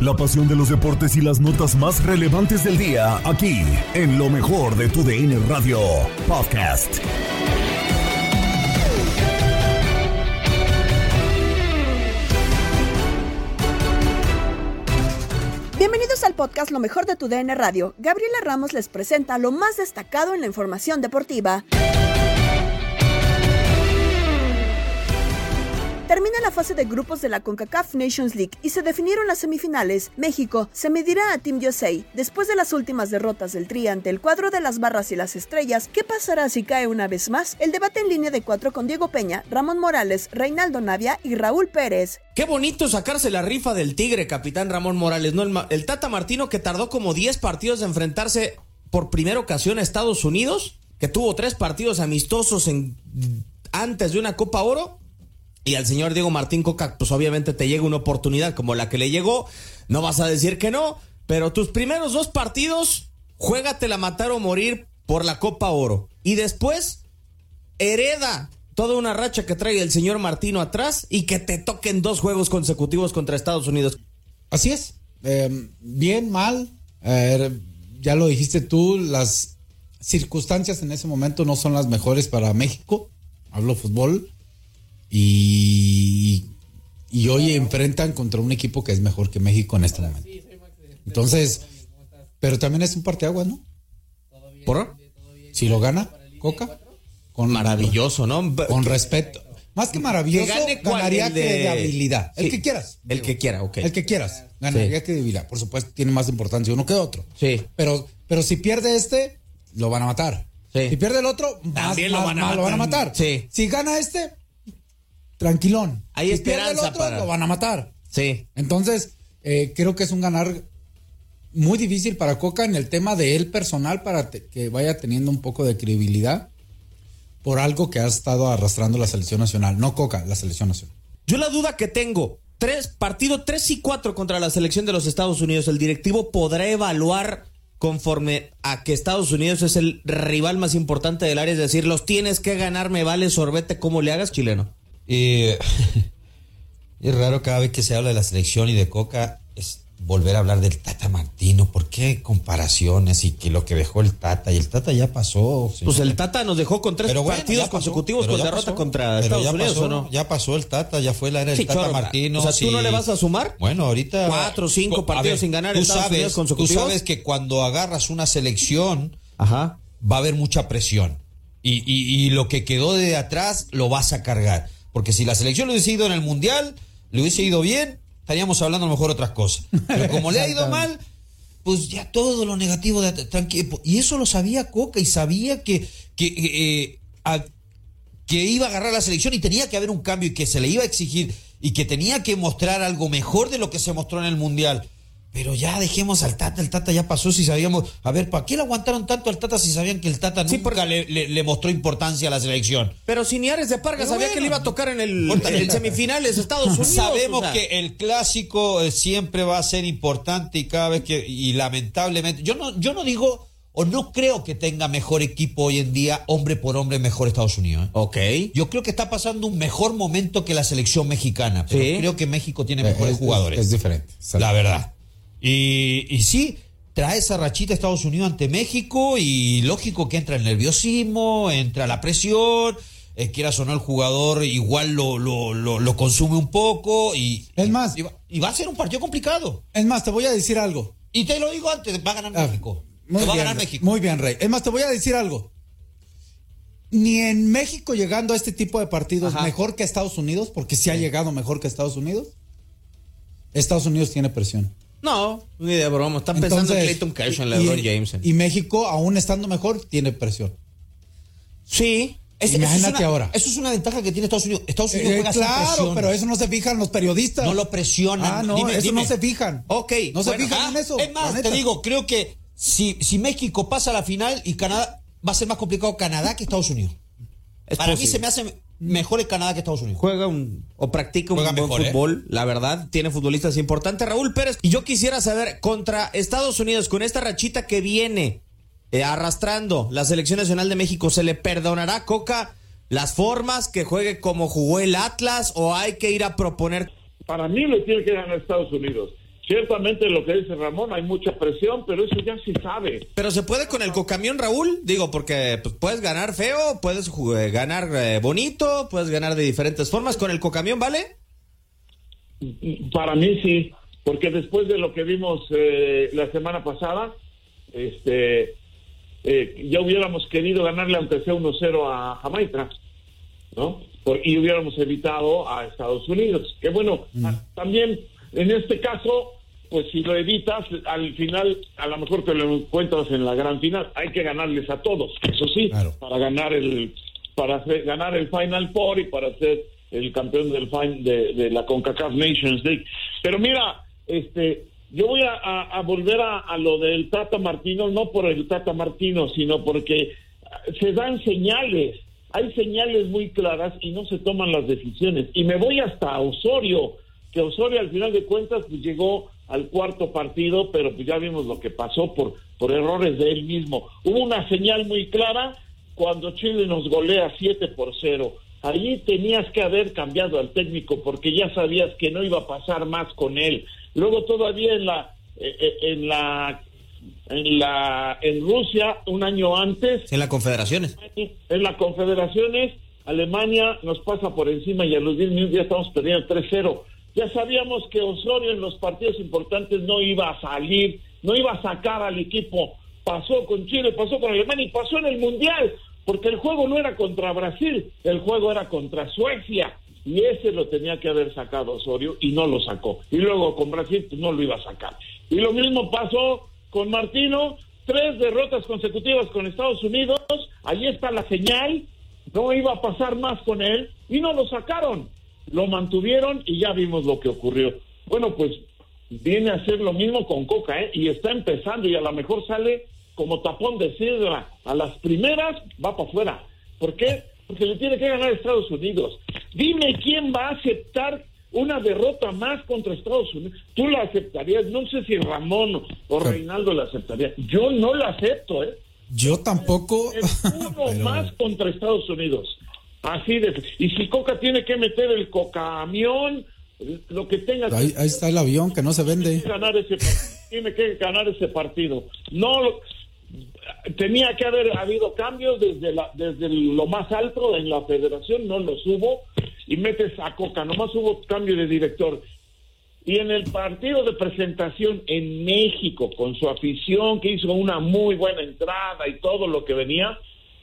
La pasión de los deportes y las notas más relevantes del día, aquí, en lo mejor de tu DN Radio Podcast. Bienvenidos al podcast Lo mejor de tu DN Radio. Gabriela Ramos les presenta lo más destacado en la información deportiva. Termina la fase de grupos de la CONCACAF Nations League y se definieron las semifinales. México se medirá a Team USA. Después de las últimas derrotas del Tri ante el cuadro de las barras y las estrellas, ¿qué pasará si cae una vez más? El debate en línea de cuatro con Diego Peña, Ramón Morales, Reinaldo Navia y Raúl Pérez. Qué bonito sacarse la rifa del Tigre, capitán Ramón Morales. No, el, el Tata Martino que tardó como 10 partidos de enfrentarse por primera ocasión a Estados Unidos, que tuvo tres partidos amistosos en, antes de una Copa Oro. Y al señor Diego Martín Coca, pues obviamente te llega una oportunidad como la que le llegó. No vas a decir que no, pero tus primeros dos partidos, juégatela matar o morir por la Copa Oro. Y después, hereda toda una racha que trae el señor Martino atrás y que te toquen dos juegos consecutivos contra Estados Unidos. Así es. Eh, bien, mal. Ya lo dijiste tú, las circunstancias en ese momento no son las mejores para México. Hablo fútbol. Y, y hoy enfrentan contra un equipo que es mejor que México en este momento. Entonces, pero también es un parteaguas, ¿no? ¿Por? Si lo gana, Coca. Con, Maravilloso, ¿no? Con respeto. Más que maravilloso, Que ganaría de- credibilidad. El que quieras. El que quiera, ok. El que quieras. Ganaría Sí. credibilidad. Por supuesto, tiene más importancia uno que otro. Sí. Pero, pero si pierde este, lo van a matar. Sí. Si pierde el otro, más, También lo van a más lo van a matar. matar. Sí. Si gana este, tranquilón. Hay si pierde el esperanza otro, para- lo van a matar. Sí. Entonces, eh, creo que es un ganar muy difícil para Coca en el tema de él personal para te- que vaya teniendo un poco de credibilidad por algo que ha estado arrastrando la selección nacional. No Coca, la selección nacional. Yo la duda que tengo, tres, partido 3 y 4 contra la selección de los Estados Unidos, el directivo podrá evaluar conforme a que Estados Unidos es el rival más importante del área, es decir, los tienes que ganar, me vale sorbete como le hagas, chileno. Y es raro cada vez que se habla de la selección y de Coca es volver a hablar del Tata Martino. ¿Por qué comparaciones y que lo que dejó el Tata? Y el Tata ya pasó. señor. Pues el Tata nos dejó con tres Pero bueno, partidos pasó, consecutivos con derrota pasó, contra Estados ya Unidos, pasó, ¿o no? Ya pasó el Tata, ya fue la era del Sí, Tata chorro, Martino. o sea, ¿tú sí. no le vas a sumar? Bueno, ahorita. Cuatro, cinco partidos sin ganar tú Estados sabes, Unidos consecutivos. Tú sabes que cuando agarras una selección Ajá. va a haber mucha presión. Y, y- y lo que quedó de atrás lo vas a cargar. Porque si la selección lo hubiese ido en el Mundial, le hubiese ido bien, estaríamos hablando a lo mejor otras cosas. Pero como le ha ido mal, pues ya todo lo negativo de tranquilo. Y eso lo sabía Coca y sabía que, que, eh, a- que iba a agarrar la selección y tenía que haber un cambio y que se le iba a exigir y que tenía que mostrar algo mejor de lo que se mostró en el Mundial. Pero ya dejemos al Tata, el Tata ya pasó si sabíamos, a ver, ¿para qué le aguantaron tanto al Tata si sabían que el Tata nunca le, le- le mostró importancia a la selección? Pero Siniares de Parga Pero sabía bueno. que le iba a tocar en el, en el semifinales de Estados Unidos. Sabemos o sea. que el clásico eh, siempre va a ser importante y cada vez que y lamentablemente yo no yo no digo o no creo que tenga mejor equipo hoy en día hombre por hombre mejor Estados Unidos. ¿eh? Ok. Yo creo que está pasando un mejor momento que la selección mexicana, pero Sí. creo que México tiene Eh, mejores es- es- jugadores. Es, diferente. la verdad. Y, y sí, trae esa rachita Estados Unidos ante México y lógico que entra el nerviosismo, entra la presión, eh, quieras o no el jugador igual lo, lo, lo, lo consume un poco y, Es más, y va, y va a ser un partido complicado. es más, te voy a decir algo. Y te lo digo antes, va a ganar Ah, México. Muy Te va a bien, ganar Rey. México. Muy bien, Rey. Es más, te voy a decir algo. Ni en México llegando a este tipo de partidos Ajá. mejor que Estados Unidos, porque sí ha llegado mejor que Estados Unidos. Estados Unidos tiene presión. No, ni de broma. Están pensando en Clayton Kershaw, en LeBron James. Y México, aún estando mejor, tiene presión. Sí. Es- Imagínate eso es una- ahora. Eso es una ventaja que tiene Estados Unidos. Estados Unidos Eh, juega claro, pero eso no se fijan los periodistas. No lo presionan. Ah, no, Dime, eso dime. no se fijan. Ok. No se fijan Ah, en eso. Es más, te digo, creo que si, si México pasa a la final y Canadá va a ser más complicado Canadá que Estados Unidos. Es Para mí se me hace mejor el Canadá que Estados Unidos. juega un, o practica un Juega buen mejor, ¿eh? fútbol, la verdad, tiene futbolistas importantes. Raúl Pérez, y yo quisiera saber, contra Estados Unidos, con esta rachita que viene eh, arrastrando la selección nacional de México, ¿se le perdonará a Coca las formas que juegue como jugó el Atlas o hay que ir a proponer? Para mí le tiene que ganar Estados Unidos. Ciertamente lo que dice Ramón, hay mucha presión, pero eso ya se sabe. Pero se puede con el cocamión, Raúl, digo, porque pues, puedes ganar feo, puedes eh, ganar eh, bonito, puedes ganar de diferentes formas. ¿Con el cocamión vale? Para mí sí, porque después de lo que vimos eh, la semana pasada, este, eh, ya hubiéramos querido ganarle aunque sea 1-0 a Jamaica, ¿no? Por- y hubiéramos evitado a Estados Unidos. Que bueno, a- también en este caso, pues si lo evitas, al final a lo mejor te lo encuentras en la gran final. Hay que ganarles a todos, eso sí, Claro. para ganar el para hacer- ganar el Final Four y para ser el campeón del fin, de, de la CONCACAF Nations League. Pero mira, este, yo voy a, a- a volver a, a lo del Tata Martino, no por el Tata Martino, sino porque se dan señales, hay señales muy claras y no se toman las decisiones. Y me voy hasta Osorio, que Osorio al final de cuentas pues, llegó al cuarto partido, pero pues ya vimos lo que pasó por, por errores de él mismo. Hubo una señal muy clara cuando Chile nos golea 7 por 0. Allí tenías que haber cambiado al técnico porque ya sabías que no iba a pasar más con él. Luego todavía en la eh, eh, en la en la en Rusia un año antes En las confederaciones. en las confederaciones, Alemania nos pasa por encima y a los 10 minutos ya estamos perdiendo 3-0. Ya sabíamos que Osorio en los partidos importantes no iba a salir, no iba a sacar al equipo. Pasó con Chile, pasó con Alemania y pasó en el Mundial, porque el juego no era contra Brasil, el juego era contra Suecia. Y ese lo tenía que haber sacado Osorio y no lo sacó. Y luego con Brasil pues, no lo iba a sacar. Y lo mismo pasó con Martino, tres derrotas consecutivas con Estados Unidos, ahí está la señal, no iba a pasar más con él y no lo sacaron, lo mantuvieron y ya vimos lo que ocurrió. Bueno, pues viene a ser lo mismo con Coca, ¿eh? Y está empezando y a lo mejor sale como tapón de sidra, a las primeras va para afuera. ¿Por qué? Porque le tiene que ganar Estados Unidos. Dime quién va a aceptar una derrota más contra Estados Unidos. Tú la aceptarías, no sé si Ramón o Reinaldo la aceptaría. Yo no la acepto, ¿eh? Yo tampoco. Es uno pero- más contra Estados Unidos. Así de. Y si Coca tiene que meter el cocamión, lo que tenga Ahí, ahí está el avión que no se vende. que ganar ese tiene que ganar ese partido. No lo- tenía que haber habido cambios desde la desde lo más alto en la federación, no los hubo y metes a Coca, nomás hubo cambio de director. Y en el partido de presentación en México, con su afición que hizo una muy buena entrada y todo lo que venía,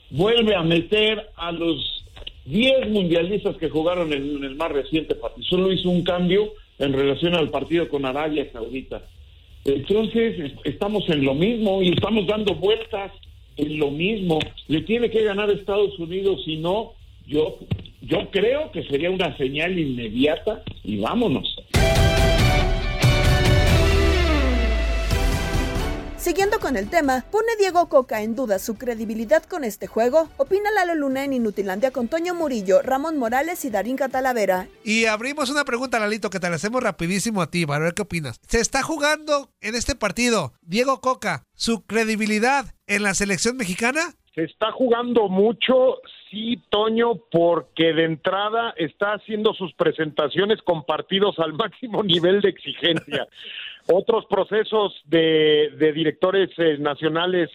vuelve a meter a los 10 mundialistas que jugaron en, el más reciente partido. Solo hizo un cambio en relación al partido con Arabia Saudita. Entonces es- estamos en lo mismo y estamos dando vueltas en lo mismo. Le tiene que ganar Estados Unidos, si no, yo, yo creo que sería una señal inmediata y vámonos. Siguiendo con el tema, ¿pone Diego Coca en duda su credibilidad con este juego? Opina Lalo Luna en Inutilandia con Toño Murillo, Ramón Morales y Darín Catalavera. Y abrimos una pregunta, Lalito, que te la hacemos rapidísimo a ti, para ver qué opinas. Se está jugando en este partido, Diego Coca, su credibilidad en la selección mexicana. Se está jugando mucho, sí, Toño, porque de entrada está haciendo sus presentaciones con partidos al máximo nivel de exigencia. Otros procesos de, de directores eh, nacionales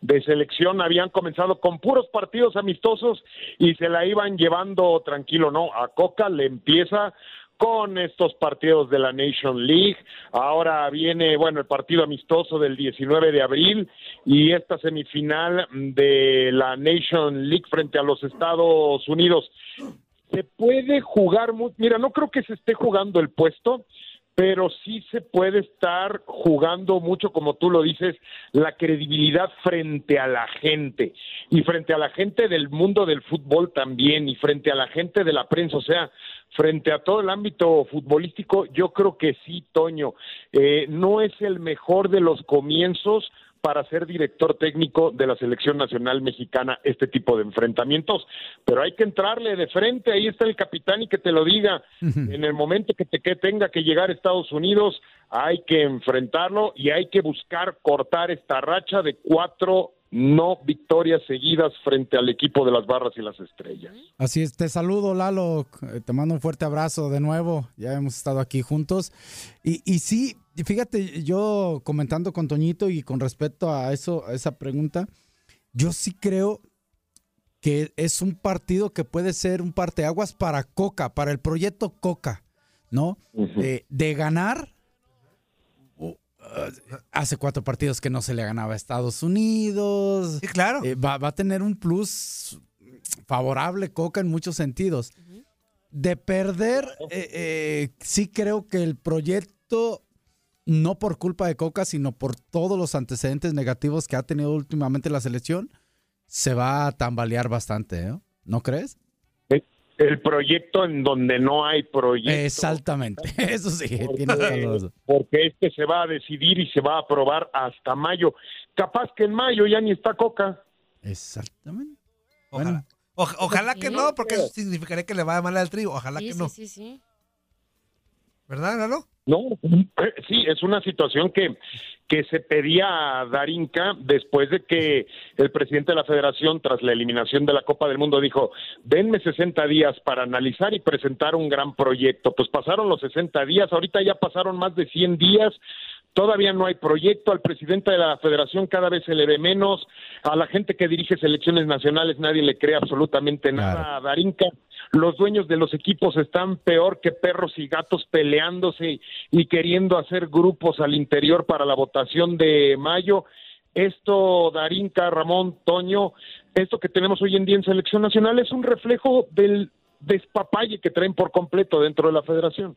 de selección habían comenzado con puros partidos amistosos y se la iban llevando tranquilo, ¿no? A Coca le empieza con estos partidos de la Nation League. Ahora viene, bueno, el partido amistoso del 19 de abril y esta semifinal de la Nation League frente a los Estados Unidos. Se puede jugar, mira, no creo que se esté jugando el puesto, pero sí se puede estar jugando mucho, como tú lo dices, la credibilidad frente a la gente y frente a la gente del mundo del fútbol también y frente a la gente de la prensa, o sea, frente a todo el ámbito futbolístico, yo creo que sí, Toño, eh, no es el mejor de los comienzos para ser director técnico de la selección nacional mexicana este tipo de enfrentamientos, pero hay que entrarle de frente, ahí está el capitán y que te lo diga, en el momento que te que tenga que llegar a Estados Unidos, hay que enfrentarlo y hay que buscar cortar esta racha de cuatro no victorias seguidas frente al equipo de las barras y las estrellas. Así es, te saludo Lalo, eh, te mando un fuerte abrazo de nuevo, ya hemos estado aquí juntos. Y, y sí, fíjate, yo comentando con Toñito y con respecto a eso, a esa pregunta, yo sí creo que es un partido que puede ser un parteaguas para Coca, para el proyecto Coca, ¿no? Eh, de ganar, hace cuatro partidos que no se le ganaba a Estados Unidos. Sí, claro. Eh, va, va a tener un plus favorable Coca en muchos sentidos. De perder, eh, eh, sí creo que el proyecto, no por culpa de Coca, sino por todos los antecedentes negativos que ha tenido últimamente la selección, se va a tambalear bastante. ¿no crees? El proyecto en donde no hay proyecto. Exactamente, eso sí, Porque, porque este se va a decidir y se va a aprobar hasta mayo. Capaz que en mayo ya ni está Coca. Exactamente. Ojalá, Oj- ojalá que no, porque eso significaría que le va mal al trío. Ojalá que no. Sí, sí. ¿Verdad, Lalo? No, eh, sí, es una situación que, que se pedía a Darinka después de que el presidente de la federación, tras la eliminación de la Copa del Mundo, dijo, denme 60 días para analizar y presentar un gran proyecto. Pues pasaron los 60 días, ahorita ya pasaron más de 100 días, todavía no hay proyecto, al presidente de la federación cada vez se le ve menos, a la gente que dirige selecciones nacionales nadie le cree absolutamente nada a Darinka. Los dueños de los equipos están peor que perros y gatos peleándose y queriendo hacer grupos al interior para la votación de mayo. Esto, Darinka, Ramón, Toño, esto que tenemos hoy en día en selección nacional es un reflejo del despapalle que traen por completo dentro de la federación.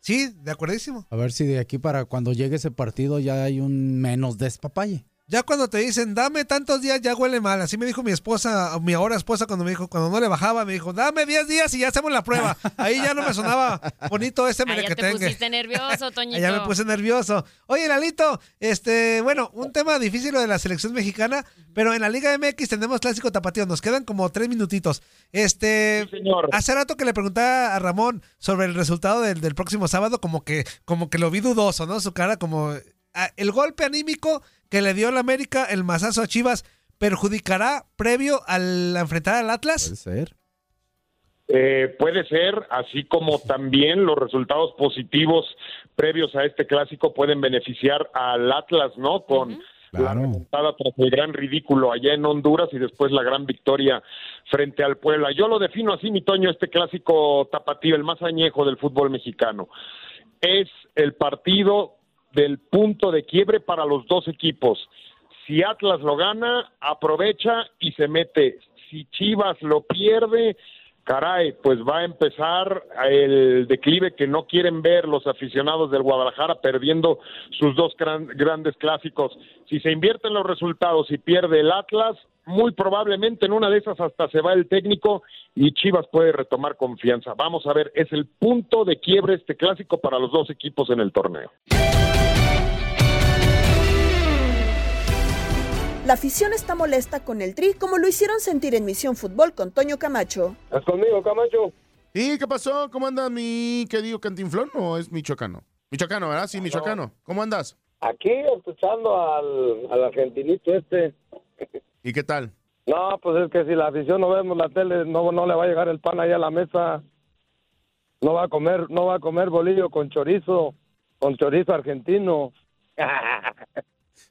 Sí, de acuerdísimo. A ver si de aquí para cuando llegue ese partido ya hay un menos despapalle. Ya cuando te dicen, dame tantos días, ya huele mal. Así me dijo mi esposa, o mi ahora esposa, cuando me dijo, cuando no le bajaba, me dijo, dame 10 días y ya hacemos la prueba. Ahí ya no me sonaba bonito ese Ah, ya te pusiste nervioso, Toñito. Ya me puse nervioso. Oye, Lalito, este, bueno, un tema difícil lo de la selección mexicana, pero en la Liga MX tenemos clásico tapatío. Nos quedan como tres minutitos. Este, hace rato que le preguntaba a Ramón sobre el resultado del, del próximo sábado, como que, como que lo vi dudoso, ¿no? Su cara como ah, el golpe anímico que le dio el América, el mazazo a Chivas, perjudicará previo al enfrentar al Atlas. Puede ser. Eh, puede ser, así como también los resultados positivos previos a este clásico pueden beneficiar al Atlas, ¿no? Con la remontada tras el gran ridículo allá en Honduras y después la gran victoria frente al Puebla. Yo lo defino así, mi Toño, este clásico tapatío, el más añejo del fútbol mexicano. Es el partido del punto de quiebre para los dos equipos. Si Atlas lo gana, aprovecha y se mete. Si Chivas lo pierde, caray, pues va a empezar el declive que no quieren ver los aficionados del Guadalajara perdiendo sus dos gran- grandes clásicos. Si se invierten los resultados y pierde el Atlas, muy probablemente en una de esas hasta se va el técnico y Chivas puede retomar confianza. Vamos a ver, es el punto de quiebre este clásico para los dos equipos en el torneo. La afición está molesta con el Tri como lo hicieron sentir en Misión Fútbol con Toño Camacho. ¿Estás conmigo, Camacho? ¿Y qué pasó? ¿Cómo anda mi querido Cantinflón o es michoacano? Michoacano, ¿verdad? Sí, michoacano. ¿Cómo andas? Aquí escuchando al, al argentinito este. ¿Y qué tal? No, pues es que si la afición no vemos la tele, no, no le va a llegar el pan ahí a la mesa. No va a comer, no va a comer bolillo con chorizo, con chorizo argentino.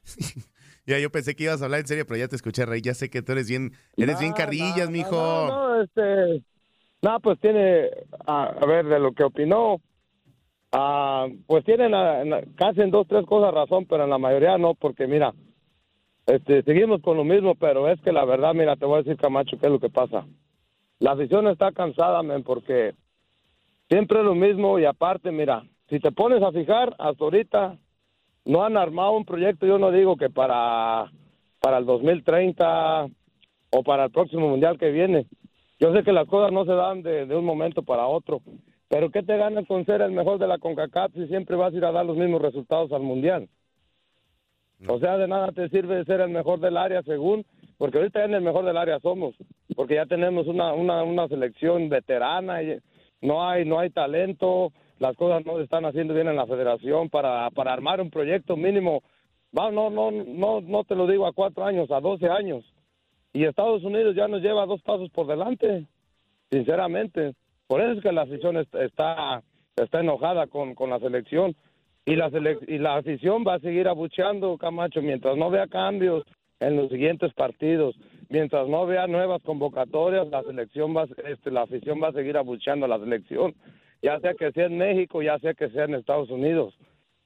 Ya, yo pensé que ibas a hablar en serio, pero ya te escuché, Rey. Ya sé que tú eres bien, eres bien carrillas, mijo. No, no, este, no, pues tiene, a, a ver, de lo que opinó, ah, pues tienen en- casi en dos, tres cosas razón, pero en la mayoría no, porque mira, este, seguimos con lo mismo, pero es que la verdad, mira, te voy a decir, Camacho, qué es lo que pasa. La afición está cansada, men, porque siempre es lo mismo y aparte, mira, si te pones a fijar, hasta ahorita no han armado un proyecto, yo no digo que para, para el 2030 o para el próximo mundial que viene. Yo sé que las cosas no se dan de, de un momento para otro, pero ¿qué te ganas con ser el mejor de la CONCACAF si siempre vas a ir a dar los mismos resultados al mundial? O sea, de nada te sirve ser el mejor del área según, porque ahorita ya en el mejor del área somos, porque ya tenemos una, una, una selección veterana y no hay, no hay talento, las cosas no se están haciendo bien en la federación para, para armar un proyecto mínimo, va, no, no, no, no te lo digo a cuatro años, a doce años. Y Estados Unidos ya nos lleva dos pasos por delante, sinceramente. Por eso es que la afición est- está, está enojada con, con la selección. Y la, selec- y la afición va a seguir abucheando, Camacho, mientras no vea cambios en los siguientes partidos, mientras no vea nuevas convocatorias, la selección va, este, la afición va a seguir abucheando a la selección, ya sea que sea en México, ya sea que sea en Estados Unidos.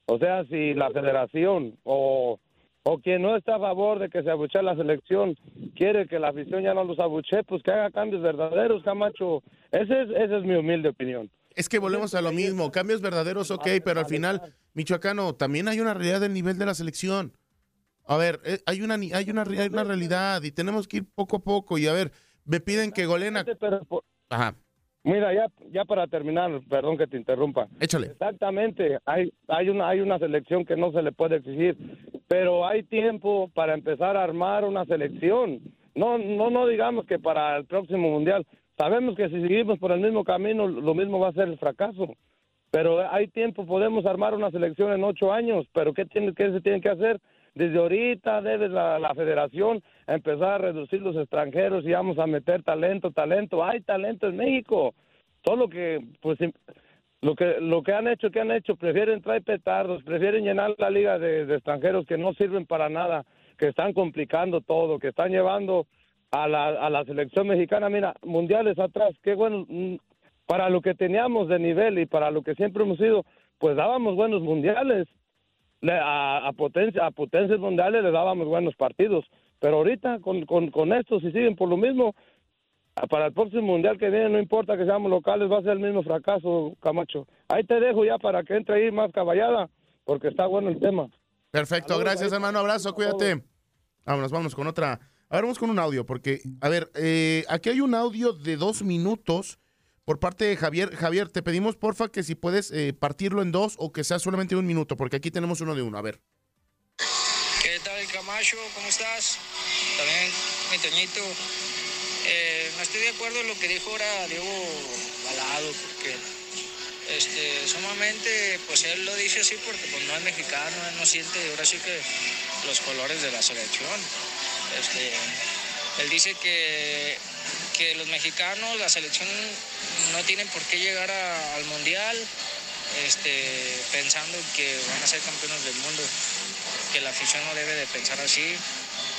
O sea, si la federación o, o quien no está a favor de que se abuchee la selección quiere que la afición ya no los abuchee, pues que haga cambios verdaderos, Camacho. Ese es, esa es mi humilde opinión. Es que volvemos a lo mismo. Cambios verdaderos, ok, pero al final, Michoacano, también hay una realidad del nivel de la selección. A ver, eh, hay una, hay una, hay una realidad y tenemos que ir poco a poco. Y a ver, me piden que goleen a... Ajá. Mira, ya, ya para terminar, perdón que te interrumpa. Échale. Exactamente, hay, hay, una, hay una selección que no se le puede exigir, pero hay tiempo para empezar a armar una selección. No, no, no digamos que para el próximo mundial. Sabemos que si seguimos por el mismo camino, lo mismo va a ser el fracaso. Pero hay tiempo, podemos armar una selección en ocho años, pero ¿qué, tiene, qué se tiene que hacer? Desde ahorita debe la, la federación empezar a reducir los extranjeros y vamos a meter talento, talento. Hay talento en México. Solo que, pues, im- lo que lo que han hecho, que han hecho, prefieren traer petardos, prefieren llenar la liga de, de extranjeros que no sirven para nada, que están complicando todo, que están llevando a la, a la selección mexicana, mira, mundiales atrás, qué bueno, mm, para lo que teníamos de nivel y para lo que siempre hemos sido, pues dábamos buenos mundiales, Le- a, a potencia, a potencias mundiales le dábamos buenos partidos, pero ahorita con, con, con esto, si siguen por lo mismo, para el próximo mundial que viene, no importa que seamos locales, va a ser el mismo fracaso, Camacho. Ahí te dejo ya para que entre ahí más caballada, porque está bueno el tema. Perfecto, gracias hermano, abrazo, cuídate. Vámonos, vámonos con otra. A ver, vamos con un audio, porque, a ver, eh, aquí hay un audio de dos minutos por parte de Javier. Javier, te pedimos porfa que si puedes eh, partirlo en dos o que sea solamente un minuto, porque aquí tenemos uno de uno. A ver. ¿Qué tal, Camacho? ¿Cómo estás? También, mi Toñito. Eh, no estoy de acuerdo en lo que dijo ahora Diego Balado, porque este, sumamente, pues él lo dice así porque pues, no es mexicano, él no siente ahora sí que los colores de la selección. Este, él dice que, que los mexicanos, la selección, no tienen por qué llegar al mundial este, pensando que van a ser campeones del mundo, que la afición no debe de pensar así.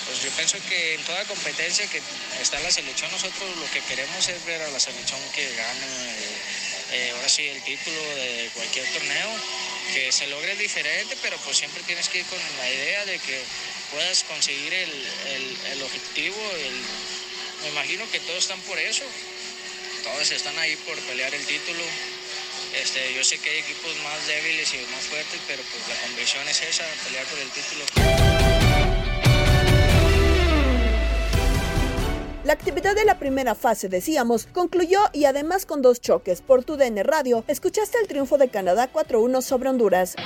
Pues yo pienso que en toda competencia que está la selección, nosotros lo que queremos es ver a la selección que gane eh, eh, ahora sí el título de cualquier torneo, que se logre diferente, pero pues siempre tienes que ir con la idea de que puedas conseguir el, el- el objetivo. Me imagino que todos están por eso. todos están ahí por pelear el título. Este, yo sé que hay equipos más débiles y más fuertes, pero pues la convicción es esa, pelear por el título. La actividad de la primera fase, decíamos, concluyó y además con dos choques. Por tu DN Radio, escuchaste el triunfo de Canadá 4-1 sobre Honduras.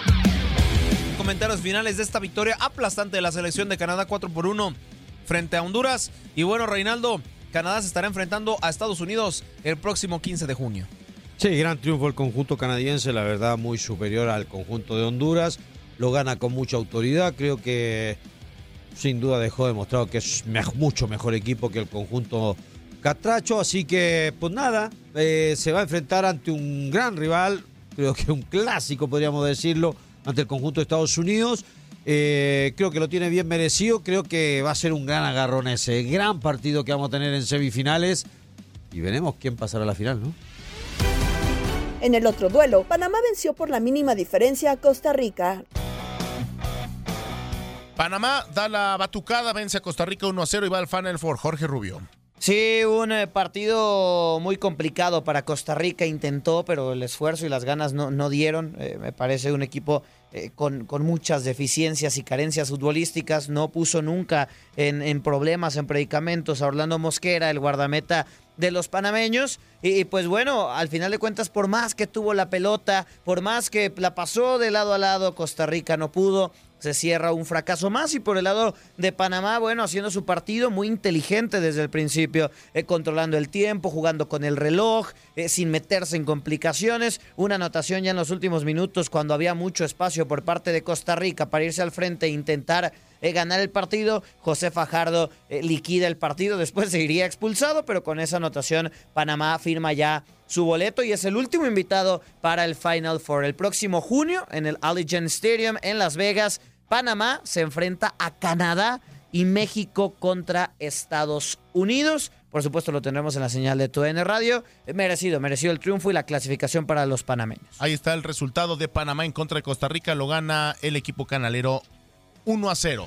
Comentarios finales de esta victoria aplastante de la selección de Canadá 4 por 1 frente a Honduras. Y bueno, Reinaldo, Canadá se estará enfrentando a Estados Unidos el próximo 15 de junio. Sí, gran triunfo el conjunto canadiense, la verdad muy superior al conjunto de Honduras. Lo gana con mucha autoridad, creo que sin duda dejó demostrado que es mucho mejor equipo que el conjunto catracho, así que pues nada, eh, se va a enfrentar ante un gran rival, creo que un clásico podríamos decirlo, ante el conjunto de Estados Unidos. Eh, creo que lo tiene bien merecido, creo que va a ser un gran agarrón ese, gran partido que vamos a tener en semifinales y veremos quién pasará a la final, ¿no? En el otro duelo, Panamá venció por la mínima diferencia a Costa Rica. Panamá da la batucada, vence a Costa Rica 1 a 0 y va al Final Four. Jorge Rubio. Sí, un eh, partido muy complicado para Costa Rica. Intentó, pero el esfuerzo y las ganas no, no dieron. Eh, me parece un equipo eh, con, con, muchas deficiencias y carencias futbolísticas. No puso nunca en, en, problemas, en predicamentos a Orlando Mosquera, el guardameta de los panameños. Y, y, pues bueno, al final de cuentas, por más que tuvo la pelota, por más que la pasó de lado a lado, Costa Rica no pudo se cierra un fracaso más. Y por el lado de Panamá, bueno, haciendo su partido muy inteligente desde el principio, eh, controlando el tiempo, jugando con el reloj, eh, sin meterse en complicaciones. Una anotación ya en los últimos minutos cuando había mucho espacio por parte de Costa Rica para irse al frente e intentar eh, ganar el partido. José Fajardo liquida el partido, después se iría expulsado, pero con esa anotación Panamá firma ya su boleto y es el último invitado para el Final Four. El próximo junio en el Allegiant Stadium en Las Vegas Panamá se enfrenta a Canadá y México contra Estados Unidos. Por supuesto lo tendremos en la señal de TUN Radio. Merecido, merecido el triunfo y la clasificación para los panameños. Ahí está el resultado de Panamá en contra de Costa Rica. Lo gana el equipo canalero 1 a 0.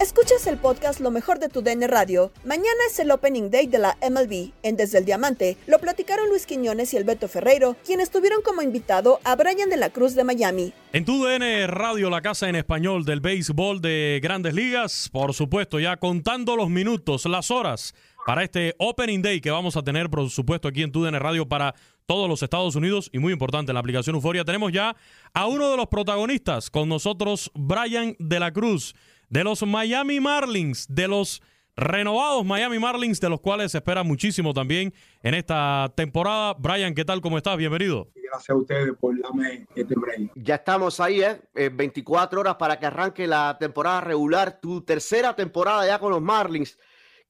Escuchas el podcast Lo mejor de tu DN Radio. Mañana es el Opening Day de la MLB. En Desde el Diamante lo platicaron Luis Quiñones y el Beto Ferreiro, quienes tuvieron como invitado a Brian de la Cruz de Miami. En tu DN Radio, la casa en español del béisbol de grandes ligas, por supuesto, ya contando los minutos, las horas para este Opening Day que vamos a tener, por supuesto, aquí en tu DN Radio para todos los Estados Unidos y muy importante en la aplicación Euforia. Tenemos ya a uno de los protagonistas con nosotros, Brian de la Cruz, de los Miami Marlins, de los renovados Miami Marlins, de los cuales se espera muchísimo también en esta temporada. Brian, ¿qué tal? ¿Cómo estás? Bienvenido. Gracias a ustedes por darme este break. Ya estamos ahí, ¿eh? 24 horas para que arranque la temporada regular, tu tercera temporada ya con los Marlins.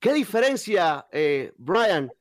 ¿Qué diferencia, eh, Brian,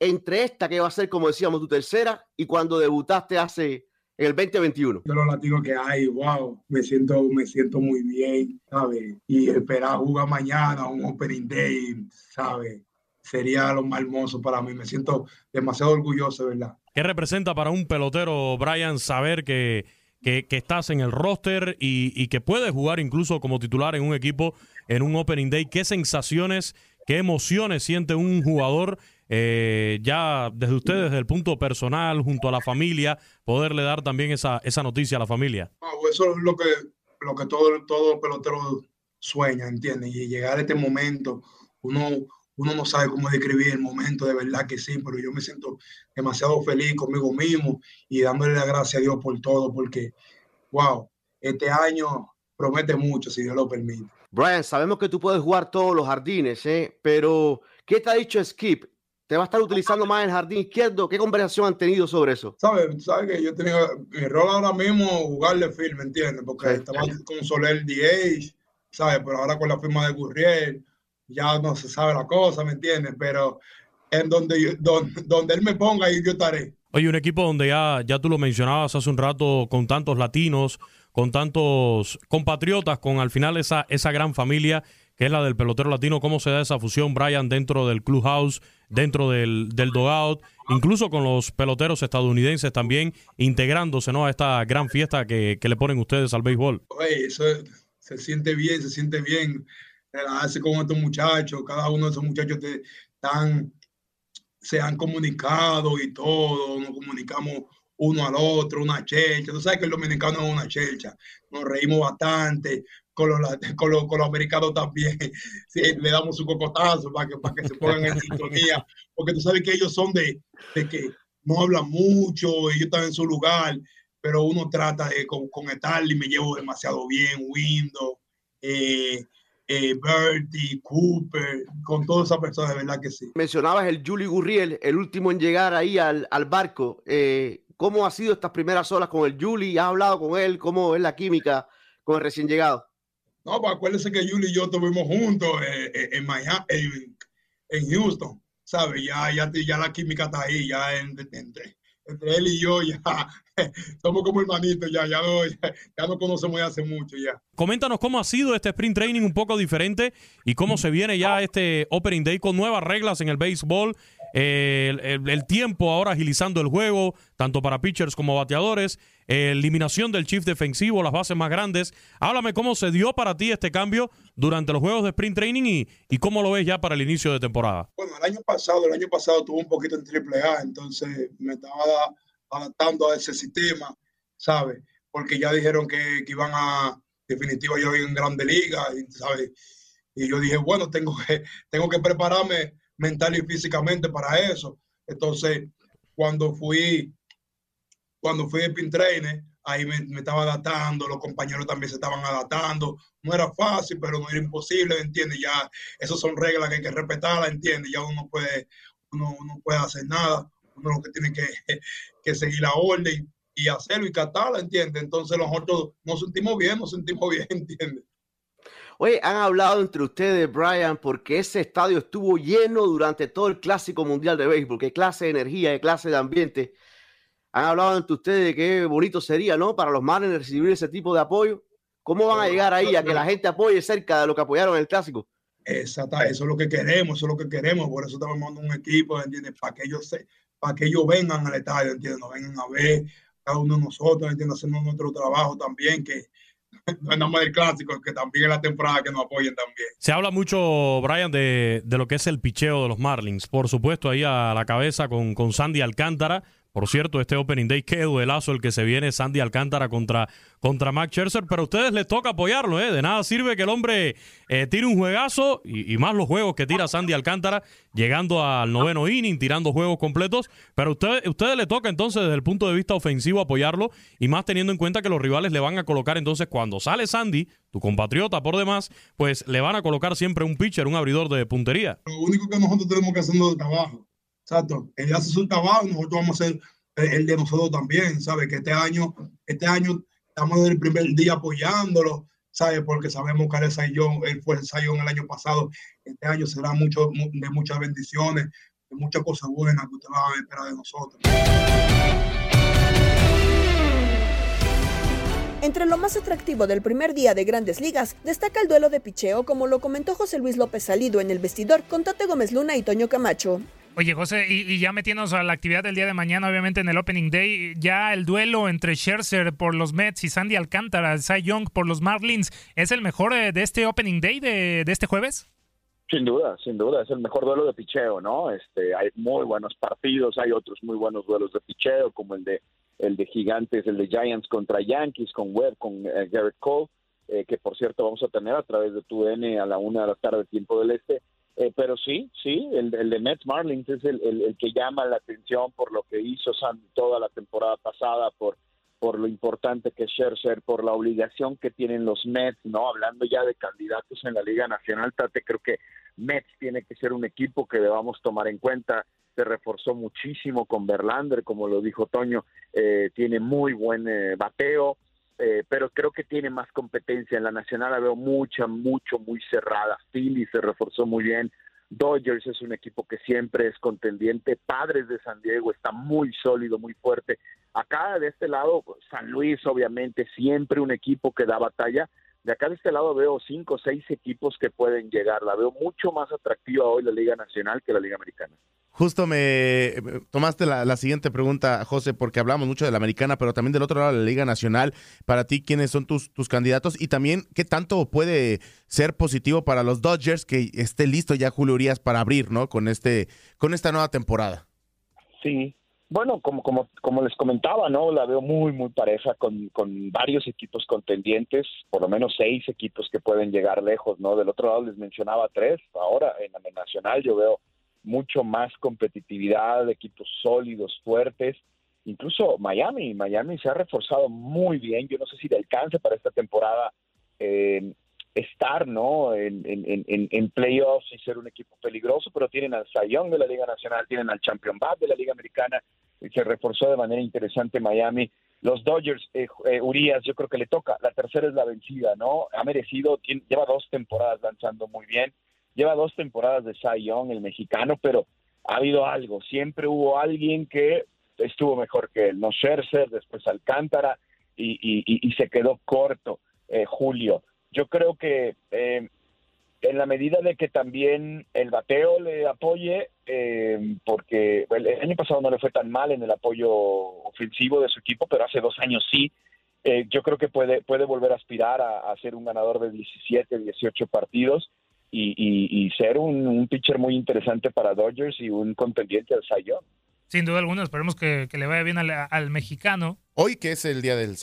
entre esta que va a ser, como decíamos, tu tercera y cuando debutaste hace en el 2021? De los latinos que hay, wow, me siento, me siento muy bien, ¿sabes? Y esperar jugar mañana un Opening Day, ¿sabes? Sería lo más hermoso para mí. Me siento demasiado orgulloso, ¿verdad? ¿Qué representa para un pelotero, Brian, saber que, que, que estás en el roster y, y, que puedes jugar incluso como titular en un equipo en un Opening Day? ¿Qué sensaciones, qué emociones siente un jugador eh, ya desde ustedes, desde el punto personal, junto a la familia, poderle dar también esa, esa noticia a la familia? eso es lo que, lo que todo, todo pelotero sueña, ¿entiendes? Y llegar a este momento, uno, uno no sabe cómo describir el momento, de verdad que sí, pero yo me siento demasiado feliz conmigo mismo y dándole la gracia a Dios por todo, porque, wow, este año promete mucho, si Dios lo permite. Brian, sabemos que tú puedes jugar todos los jardines, ¿eh? pero ¿qué te ha dicho Skip? ¿Te va a estar utilizando más el jardín izquierdo? ¿Qué conversación han tenido sobre eso? ¿Sabes? ¿Sabes que yo tenía mi rol ahora mismo jugarle film, ¿me entiendes? Porque estaba con Soler DH, ¿sabes? Pero ahora con la firma de Gurriel ya no se sabe la cosa, ¿me entiendes? Pero en donde, donde, donde él me ponga, ahí yo estaré. Oye, un equipo donde ya, ya tú lo mencionabas hace un rato, con tantos latinos, con tantos compatriotas, con al final esa, esa gran familia que es la del pelotero latino, cómo se da esa fusión, Brian, dentro del clubhouse, dentro del, del dogout, incluso con los peloteros estadounidenses también integrándose ¿no? a esta gran fiesta que, que le ponen ustedes al béisbol. Oye, eso se siente bien, se siente bien hace con estos muchachos, cada uno de esos muchachos te, están, se han comunicado y todo, nos comunicamos uno al otro, una chelcha. Tú sabes que el dominicano es una chelcha. Nos reímos bastante, con los, con los, con los americanos también. Sí, le damos su cocotazo para que, para que se pongan en sintonía, porque tú sabes que ellos son de, de, que no hablan mucho, ellos están en su lugar, pero uno trata de con, con y me llevo demasiado bien, Windows, eh, eh, Bertie, Cooper, con todas esas personas, de verdad que sí. Mencionabas el Julie Gurriel, el último en llegar ahí al, al barco. Eh, ¿Cómo ha sido estas primeras horas con el Julie? ¿Has hablado con él? ¿Cómo es la química con el recién llegado? No, pues acuérdense que Julie y yo estuvimos juntos eh, eh, en, Miami, en, Houston, ¿sabes? Ya, ya, ya la química está ahí, ya entre, entre él y yo, ya somos como hermanitos, ya, ya, no, ya, no conocemos hace mucho, ya. Coméntanos cómo ha sido este sprint training un poco diferente y cómo se viene ya este Opening Day con nuevas reglas en el béisbol el, tiempo ahora agilizando el juego, tanto para pitchers como bateadores, eliminación del chief defensivo, las bases más grandes. Háblame cómo se dio para ti este cambio durante los juegos de sprint training y, y cómo lo ves ya para el inicio de temporada. Bueno, el año pasado, el año pasado tuve un poquito en triple A, entonces me estaba adaptando a ese sistema, ¿sabes? Porque ya dijeron que, que iban a, definitiva, yo en Grande Liga, ¿sabes? Y yo dije, bueno, tengo que, tengo que prepararme mental y físicamente para eso. Entonces, cuando fui, cuando fui de pin trainer, ahí me, estaba adaptando, los compañeros también se estaban adaptando. No era fácil, pero no era imposible, ¿entiendes? Ya, esas son reglas que hay que respetarlas, ¿entiendes? Ya uno puede, uno, no puede hacer nada, uno lo que tiene que, que seguir la orden y hacerlo y catarla, ¿entiendes? Entonces nosotros nos sentimos bien, nos sentimos bien, ¿entiendes? Oye, han hablado entre ustedes, Brian, porque ese estadio estuvo lleno durante todo el Clásico Mundial de Béisbol. Qué clase de energía, qué clase de ambiente. Han hablado entre ustedes de qué bonito sería, ¿no? Para los Marlins recibir ese tipo de apoyo. ¿Cómo van a llegar ahí a que la gente apoye cerca de lo que apoyaron en el Clásico? Exacto, eso es lo que queremos, eso es lo que queremos. Por eso estamos mandando un equipo, ¿entiendes? Para que ellos, se, para que ellos vengan al estadio, ¿entiendes? Nos vengan a ver cada uno de nosotros, ¿entiendes? Haciendo nuestro trabajo también, que no es nada del clásico, que también es la temporada que nos apoyen también. Se habla mucho, Brian, de, de, lo que es el picheo de los Marlins. Por supuesto, ahí a la cabeza con, con Sandy Alcántara. Por cierto, este Opening Day, qué duelazo el que se viene Sandy Alcántara contra, contra Max Scherzer, pero a ustedes les toca apoyarlo, ¿eh? De nada sirve que el hombre eh, tire un juegazo y, más los juegos que tira Sandy Alcántara, llegando al noveno inning, tirando juegos completos, pero a ustedes, ustedes le toca entonces desde el punto de vista ofensivo apoyarlo y más teniendo en cuenta que los rivales le van a colocar entonces cuando sale Sandy, tu compatriota por demás, pues le van a colocar siempre un pitcher, un abridor de puntería. Lo único que nosotros tenemos que hacer es trabajo Exacto. Él hace su trabajo nosotros vamos a hacer el de nosotros también, ¿sabes? Que este año, este año estamos desde el primer día apoyándolo, ¿sabes? Porque sabemos que él, Sayón, él fue el Sayón el año pasado. Este año será mucho, de muchas bendiciones, de muchas cosas buenas que ustedes van a esperar de nosotros. Entre lo más atractivo del primer día de Grandes Ligas, destaca el duelo de picheo, como lo comentó José Luis López Salido en el vestidor con Tate Gómez Luna y Toño Camacho. Oye, José, y, ya metiéndonos a la actividad del día de mañana, obviamente en el Opening Day, ya el duelo entre Scherzer por los Mets y Sandy Alcántara, Cy Young por los Marlins, ¿es el mejor eh, de este Opening Day de, este jueves? Sin duda, sin duda, es el mejor duelo de picheo, ¿no? Este, hay muy buenos partidos, hay otros muy buenos duelos de picheo, como el de el de Gigantes, el de Giants contra Yankees, con Webb, con eh, Garrett Cole, eh, que por cierto vamos a tener a través de tu N a la una de la tarde, tiempo del este. Eh, pero sí, sí, el, el, de Mets Marlins es el, el, que llama la atención por lo que hizo Sandy toda la temporada pasada, por por lo importante que es Scherzer, por la obligación que tienen los Mets, ¿no? Hablando ya de candidatos en la Liga Nacional, Tate, creo que Mets tiene que ser un equipo que debamos tomar en cuenta. Se reforzó muchísimo con Verlander, como lo dijo Toño, eh, tiene muy buen eh, bateo, eh, pero creo que tiene más competencia. En la Nacional la veo mucha, mucho, muy cerrada. Philly se reforzó muy bien. Dodgers es un equipo que siempre es contendiente. Padres de San Diego está muy sólido, muy fuerte. Acá de este lado, San Luis, obviamente, siempre un equipo que da batalla. De acá de este lado veo cinco o seis equipos que pueden llegar. La veo mucho más atractiva hoy la Liga Nacional que la Liga Americana. Justo me tomaste la, siguiente pregunta, José, porque hablamos mucho de la americana, pero también del otro lado de la Liga Nacional. Para ti, ¿quiénes son tus, tus candidatos? Y también, ¿qué tanto puede ser positivo para los Dodgers que esté listo ya Julio Urias para abrir, ¿no? Con, este, con esta nueva temporada. Sí, bueno, como, como, como les comentaba, ¿no? La veo muy, muy pareja con, con varios equipos contendientes, por lo menos seis equipos que pueden llegar lejos, ¿no? Del otro lado les mencionaba tres, ahora en la nacional yo veo mucho más competitividad, equipos sólidos, fuertes, incluso Miami, Miami se ha reforzado muy bien, yo no sé si le alcance para esta temporada eh, estar no en, en, en, en, playoffs y ser un equipo peligroso, pero tienen al Sayón de la Liga Nacional, tienen al Champion Bad de la Liga Americana, y se reforzó de manera interesante Miami. Los Dodgers, eh, eh, Urias, yo creo que le toca, la tercera es la vencida, ¿no? Ha merecido, lleva dos temporadas lanzando muy bien, lleva dos temporadas de Cy Young, el mexicano, pero ha habido algo, siempre hubo alguien que estuvo mejor que él, no Scherzer, después Alcántara, y, y, y se quedó corto eh, Julio yo creo que eh, en la medida de que también el bateo le apoye, eh, porque el año pasado no le fue tan mal en el apoyo ofensivo de su equipo, pero hace dos años sí, eh, yo creo que puede, puede volver a aspirar a, ser un ganador de 17, 18 partidos y, ser un, pitcher muy interesante para Dodgers y un contendiente al Cy Sin duda alguna, esperemos que, le vaya bien al, al, mexicano. Hoy que es el día del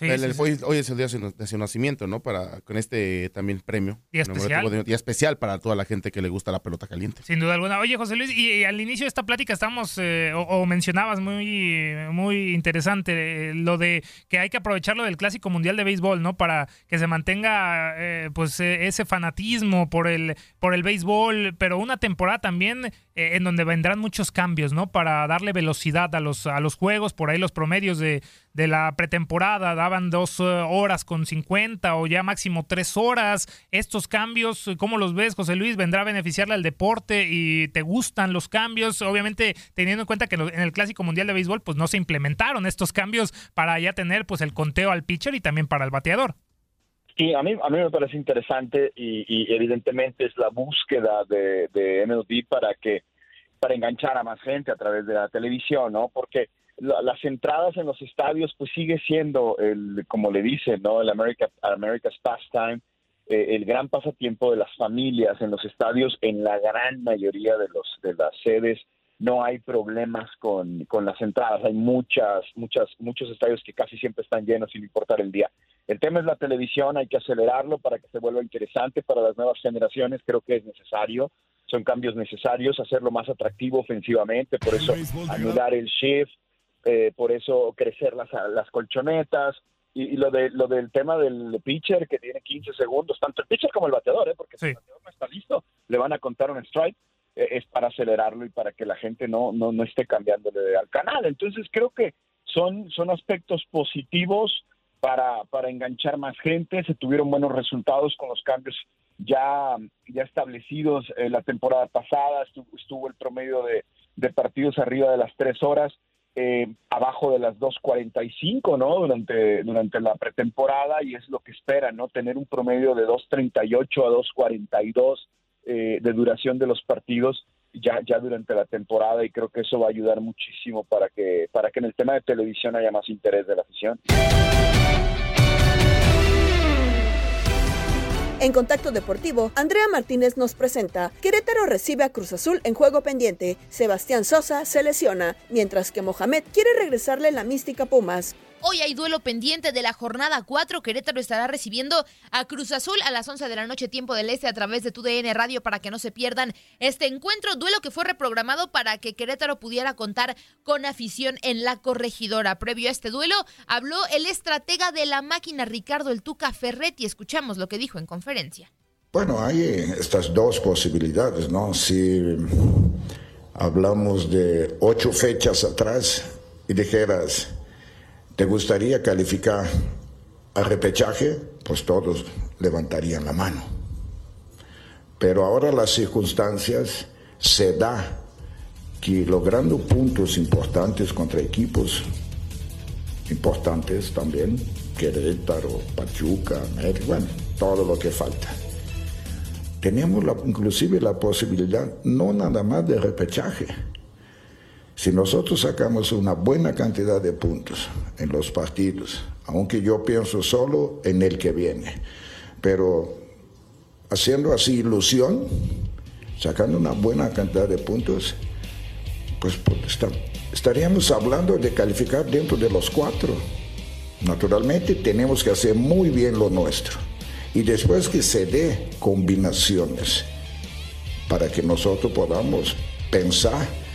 Hoy, es el día de su nacimiento, ¿no? Para, con este también premio. Día especial. Día especial para toda la gente que le gusta la pelota caliente. Sin duda alguna. Oye, José Luis, y, al inicio de esta plática estamos, eh, o, mencionabas muy, muy interesante, eh, lo de que hay que aprovecharlo del Clásico Mundial de Béisbol, ¿no? Para que se mantenga, eh, pues, ese fanatismo por el, por el béisbol, pero una temporada también en donde vendrán muchos cambios, ¿no? Para darle velocidad a los, a los juegos, por ahí los promedios de, de la pretemporada daban dos horas con 50 o ya máximo tres horas. Estos cambios, ¿cómo los ves, José Luis? ¿Vendrá a beneficiarle al deporte y te gustan los cambios? Obviamente, teniendo en cuenta que en el Clásico Mundial de Béisbol, pues no se implementaron estos cambios para ya tener pues el conteo al pitcher y también para el bateador. Sí, a mí, a mí me parece interesante y, evidentemente es la búsqueda de, de, MLB para que para enganchar a más gente a través de la televisión, ¿no? Porque las entradas en los estadios pues sigue siendo el como le dicen, ¿no? El America America's pastime, eh, el gran pasatiempo de las familias en los estadios en la gran mayoría de los de las sedes no hay problemas con, con las entradas, hay muchas, muchas, muchos estadios que casi siempre están llenos sin importar el día. El tema es la televisión, hay que acelerarlo para que se vuelva interesante para las nuevas generaciones, creo que es necesario, son cambios necesarios, hacerlo más atractivo ofensivamente, por eso anular el shift, eh, por eso crecer las, las colchonetas, y, lo de lo del tema del pitcher que tiene 15 segundos, tanto el pitcher como el bateador, ¿eh? porque si el bateador no está listo, le van a contar un strike eh, es para acelerarlo y para que la gente no, no, no esté cambiándole al canal. Entonces creo que son, son aspectos positivos para, para enganchar más gente. Se tuvieron buenos resultados con los cambios ya, ya establecidos eh, la temporada pasada. Estuvo, el promedio de, de, partidos arriba de las tres horas. Eh, abajo de las 2.45, ¿no? Durante, durante la pretemporada y es lo que esperan, ¿no? Tener un promedio de 2.38 a 2.42 eh, de duración de los partidos ya, ya durante la temporada y creo que eso va a ayudar muchísimo para que, para que en el tema de televisión haya más interés de la afición. En Contacto Deportivo, Andrea Martínez nos presenta Querétaro recibe a Cruz Azul en juego pendiente, Sebastián Sosa se lesiona, mientras que Mohamed quiere regresarle la mística Pumas. Hoy hay duelo pendiente de la jornada 4. Querétaro estará recibiendo a Cruz Azul a las 11 de la noche, tiempo del este, a través de tu DN Radio para que no se pierdan este encuentro. Duelo que fue reprogramado para que Querétaro pudiera contar con afición en la corregidora. Previo a este duelo, habló el estratega de la máquina, Ricardo El Tuca Ferretti. Escuchamos lo que dijo en conferencia. Bueno, hay estas dos posibilidades, ¿no? Si hablamos de ocho fechas atrás y dijeras ¿Te gustaría calificar a repechaje? Pues todos levantarían la mano. Pero ahora las circunstancias se da que logrando puntos importantes contra equipos importantes también, Querétaro, Pachuca, América, bueno, todo lo que falta. Tenemos inclusive la posibilidad no nada más de repechaje, si nosotros sacamos una buena cantidad de puntos en los partidos, aunque yo pienso solo en el que viene, pero haciendo así ilusión, sacando una buena cantidad de puntos, pues, pues estaríamos hablando de calificar dentro de los cuatro. Naturalmente tenemos que hacer muy bien lo nuestro. Y después que se dé combinaciones para que nosotros podamos pensar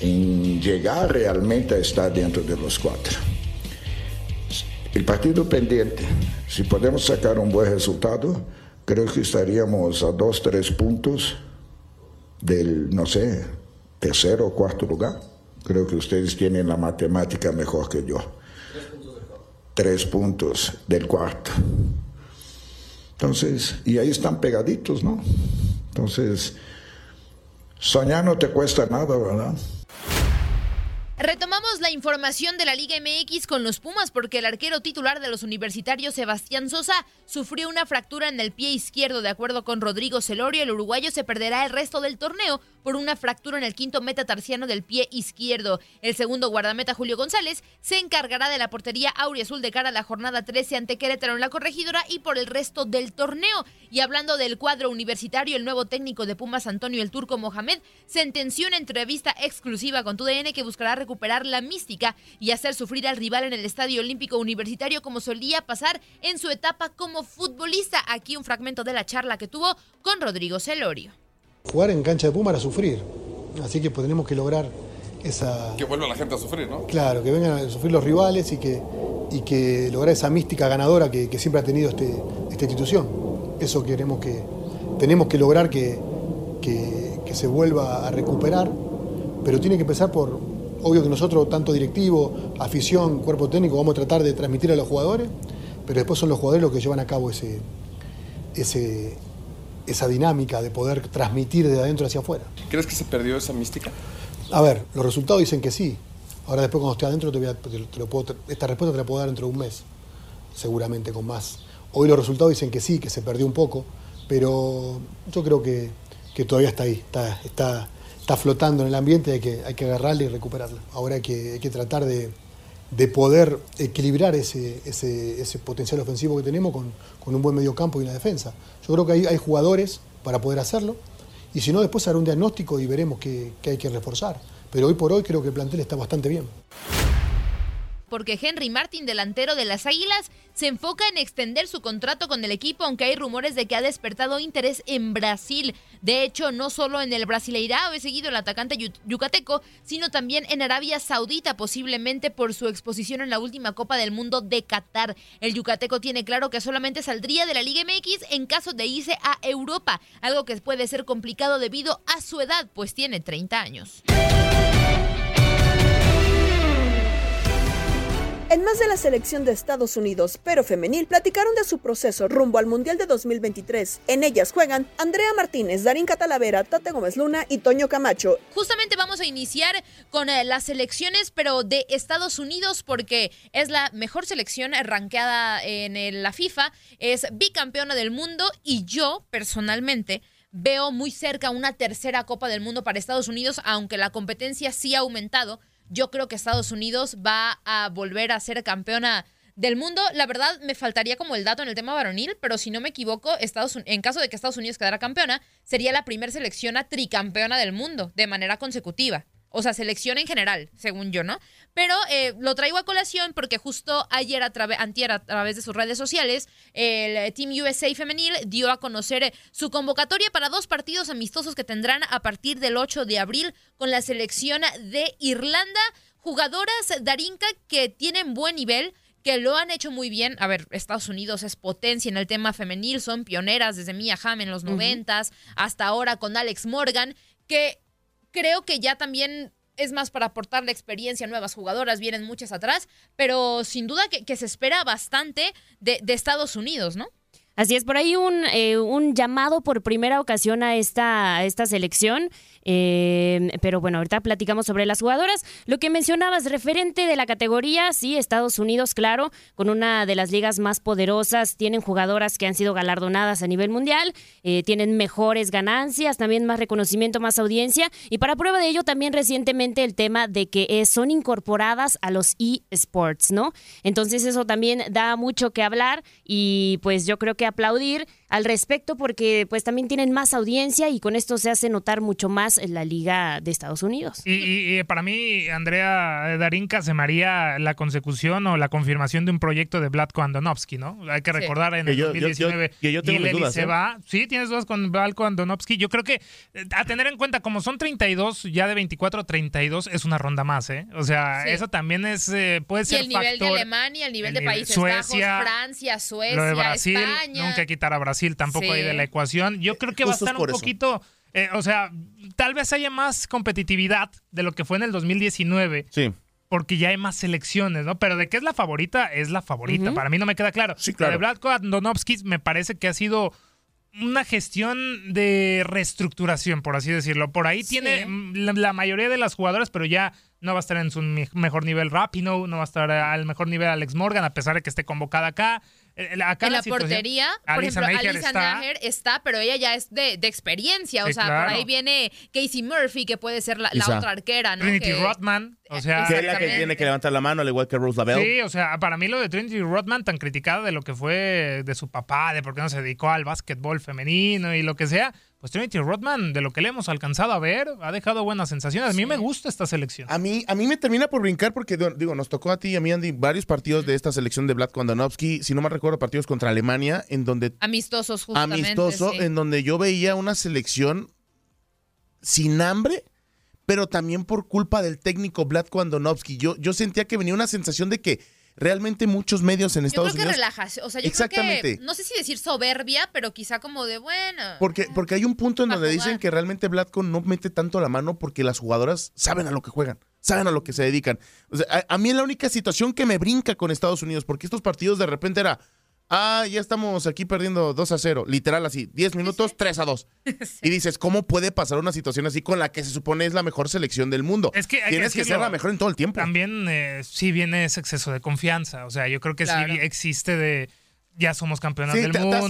en llegar realmente a estar dentro de los cuatro. El partido pendiente, si podemos sacar un buen resultado, creo que estaríamos a dos, tres puntos del, no sé, tercero o cuarto lugar. Creo que ustedes tienen la matemática mejor que yo. Tres puntos del cuarto. Entonces, y ahí están pegaditos, ¿no? Entonces, soñar no te cuesta nada, ¿verdad? Retomando la información de la Liga MX con los Pumas porque el arquero titular de los universitarios, Sebastián Sosa, sufrió una fractura en el pie izquierdo. De acuerdo con Rodrigo Celorio, el uruguayo se perderá el resto del torneo por una fractura en el quinto metatarsiano del pie izquierdo. El segundo guardameta, Julio González, se encargará de la portería auriazul de cara a la jornada 13 ante Querétaro en la corregidora y por el resto del torneo. Y hablando del cuadro universitario, el nuevo técnico de Pumas, Antonio el Turco Mohamed, sentenció en entrevista exclusiva con TUDN que buscará recuperar la mística y hacer sufrir al rival en el Estadio Olímpico Universitario como solía pasar en su etapa como futbolista. Aquí un fragmento de la charla que tuvo con Rodrigo Celorio. Jugar en cancha de Puma era sufrir, así que pues tenemos que lograr esa... Que vuelva la gente a sufrir, ¿no? Claro, que vengan a sufrir los rivales y que, y que lograr esa mística ganadora que, siempre ha tenido este, esta institución. Eso queremos que, tenemos que lograr que, que, que se vuelva a recuperar, pero tiene que empezar por, Obvio que nosotros, tanto directivo, afición, cuerpo técnico, vamos a tratar de transmitir a los jugadores, pero después son los jugadores los que llevan a cabo ese, ese, esa dinámica de poder transmitir de adentro hacia afuera. ¿Crees que se perdió esa mística? A ver, los resultados dicen que sí. Ahora después cuando esté adentro, te esta respuesta te la puedo dar dentro de un mes, seguramente con más. Hoy los resultados dicen que sí, que se perdió un poco, pero yo creo que, que todavía está ahí, está, está, está flotando en el ambiente, hay que, hay que agarrarla y recuperarla. Ahora hay que, hay que tratar de, de, poder equilibrar ese, ese, ese, potencial ofensivo que tenemos con, con, un buen medio campo y una defensa. Yo creo que hay, hay jugadores para poder hacerlo y si no, después hará un diagnóstico y veremos qué hay que reforzar. Pero hoy por hoy creo que el plantel está bastante bien porque Henry Martin, delantero de las Águilas, se enfoca en extender su contrato con el equipo, aunque hay rumores de que ha despertado interés en Brasil. De hecho, no solo en el Brasileirao he seguido el atacante yucateco, sino también en Arabia Saudita, posiblemente por su exposición en la última Copa del Mundo de Qatar. El yucateco tiene claro que solamente saldría de la Liga MX en caso de irse a Europa, algo que puede ser complicado debido a su edad, pues tiene 30 años. En más de la selección de Estados Unidos, pero femenil, platicaron de su proceso rumbo al Mundial de 2023. En ellas juegan Andrea Martínez, Darín Catalavera, Tate Gómez Luna y Toño Camacho. Justamente vamos a iniciar con eh, las selecciones, pero de Estados Unidos, porque es la mejor selección ranqueada en la FIFA, es bicampeona del mundo y yo, personalmente, veo muy cerca una tercera Copa del Mundo para Estados Unidos, aunque la competencia sí ha aumentado yo creo que Estados Unidos va a volver a ser campeona del mundo. La verdad, me faltaría como el dato en el tema varonil, pero si no me equivoco, Estados, en caso de que Estados Unidos quedara campeona, sería la primera selección a tricampeona del mundo de manera consecutiva. O sea, selección en general, según yo, ¿no? Pero eh, lo traigo a colación porque justo ayer, a través, antier, a través de sus redes sociales, el Team USA femenil dio a conocer eh, su convocatoria para dos partidos amistosos que tendrán a partir del 8 de abril con la selección de Irlanda. Jugadoras Darinka que tienen buen nivel, que lo han hecho muy bien. A ver, Estados Unidos es potencia en el tema femenil, son pioneras desde Mia Hamm en los noventas hasta ahora con Alex Morgan, que creo que ya también es más para aportar la experiencia nuevas jugadoras, vienen muchas atrás, pero sin duda que, se espera bastante de, de Estados Unidos, ¿no? Así es, por ahí un, eh, un llamado por primera ocasión a esta, a esta selección. Eh, pero bueno, ahorita platicamos sobre las jugadoras. Lo que mencionabas, referente de la categoría, sí, Estados Unidos, claro, con una de las ligas más poderosas, tienen jugadoras que han sido galardonadas a nivel mundial, eh, tienen mejores ganancias, también más reconocimiento, más audiencia. Y para prueba de ello, también recientemente el tema de que son incorporadas a los eSports, ¿no? Entonces eso también da mucho que hablar y pues yo creo que aplaudir al respecto porque pues también tienen más audiencia y con esto se hace notar mucho más en la liga de Estados Unidos. Y, para mí, Andrea Darinka se me la consecución o la confirmación de un proyecto de Vladko Andonovsky, ¿no? Hay que recordar en el 2019 yo, yo, dudas, se ¿eh? va. Sí, tienes dudas con Vladko Andonovsky. Yo creo que eh, a tener en cuenta, como son 32, ya de 24 a 32 es una ronda más, ¿eh? O sea, eso también es eh, puede ser Y el nivel de Alemania, el nivel de Países Bajos, Francia, Suecia, Brasil, España. Nunca quitar a Brasil tampoco hay de la ecuación. Yo creo que va a estar un poquito, eh, o sea, tal vez haya más competitividad de lo que fue en el 2019. Sí. Porque ya hay más selecciones, ¿no? Pero de qué es la favorita, es la favorita. Para mí no me queda claro. Sí, claro. de Bradko Andonovsky me parece que ha sido una gestión de reestructuración, por así decirlo. Por ahí tiene la, mayoría de las jugadoras, pero ya no va a estar en su mejor nivel Rapino, no va a estar al mejor nivel Alex Morgan, a pesar de que esté convocada acá. Eh, en la portería, por ejemplo, Alisa está. está, pero ella ya es de, experiencia. o sea, por ahí viene Casey Murphy, que puede ser la, otra arquera, ¿no? Trinity Rodman. O sea, que es la que tiene que levantar la mano, al igual que Rose Lavelle. Sí, o sea, para mí lo de Trinity Rodman, tan criticada de lo que fue de su papá, de por qué no se dedicó al básquetbol femenino y lo que sea, pues Trinity Rodman, de lo que le hemos alcanzado a ver, ha dejado buenas sensaciones. A mí me gusta esta selección. A mí, a mí me termina por brincar porque, digo, nos tocó a ti y a mí, Andy, varios partidos de esta selección de Vlad Kondanovsky, si no me recuerdo, partidos contra Alemania, en donde... Amistosos, justamente. Amistoso, en donde yo veía una selección sin hambre, pero también por culpa del técnico Vlad Kondanovsky. Yo, yo sentía que venía una sensación de que realmente muchos medios en Estados Unidos. Yo creo que relajas, o sea, yo creo que no sé si decir soberbia, pero quizá como de bueno. Porque porque hay un punto en donde dicen que realmente Vladko no mete tanto la mano porque las jugadoras saben a lo que juegan, saben a lo que se dedican. O sea, a, a mí es la única situación que me brinca con Estados Unidos porque estos partidos de repente era Ah, ya estamos aquí perdiendo 2 a 0. Literal así, 10 minutos, 3 a 2. Y dices, ¿cómo puede pasar una situación así con la que se supone es la mejor selección del mundo? Es que Tienes que, ser la mejor en todo el tiempo. También eh, sí viene ese exceso de confianza. O sea, yo creo que sí existe de ya somos campeonas del mundo.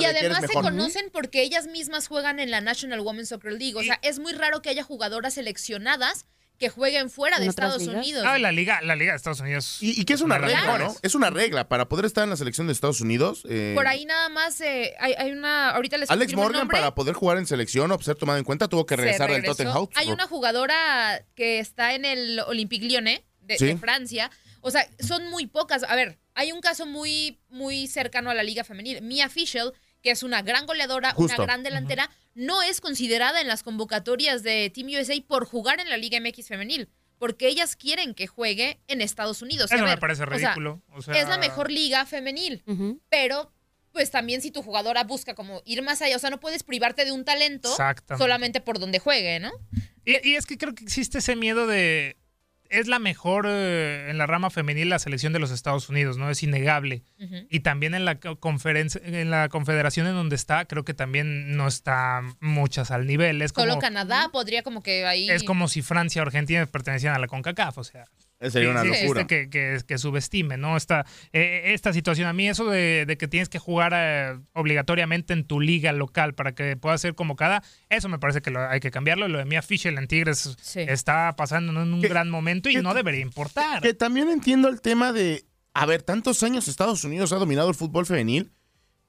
Y además se conocen porque ellas mismas juegan en la National Women's Soccer League. O sea, es muy raro que haya jugadoras seleccionadas que jueguen fuera de Estados Unidos. Ah, la liga, la liga de Estados Unidos. Y, que es una regla, ¿no? Es una regla para poder estar en la selección de Estados Unidos. Eh, Por ahí nada más eh, hay, una, ahorita les Alex Morgan para poder jugar en selección o ser tomado en cuenta tuvo que regresar del Tottenham. Hay una jugadora que está en el Olympique Lyonnais de, Francia. O sea, son muy pocas. A ver, hay un caso muy, muy cercano a la liga femenil. Mia Fischel, que es una gran goleadora, una gran delantera, no es considerada en las convocatorias de Team USA por jugar en la Liga MX femenil. Porque ellas quieren que juegue en Estados Unidos. Eso me parece ridículo. Es la mejor liga femenil. Pero pues también si tu jugadora busca como ir más allá, o sea, no puedes privarte de un talento solamente por donde juegue, ¿no? y, es que creo que existe ese miedo de, es la mejor eh, en la rama femenil la selección de los Estados Unidos, ¿no? Es innegable. Y también en la conferencia, en la confederación en donde está, creo que también no está muchas al nivel. Es Solo Canadá podría como que ahí. Es como si Francia o Argentina pertenecieran a la CONCACAF, o sea. Sería una locura. que, que, subestime, ¿no? Esta, eh, esta situación. A mí eso de, que tienes que jugar eh, obligatoriamente en tu liga local para que pueda ser convocada, eso me parece que lo, hay que cambiarlo. Lo de Mia Fischel en Tigres está pasando en un gran momento y no debería importar. Que también entiendo el tema de, a ver, tantos años Estados Unidos ha dominado el fútbol femenil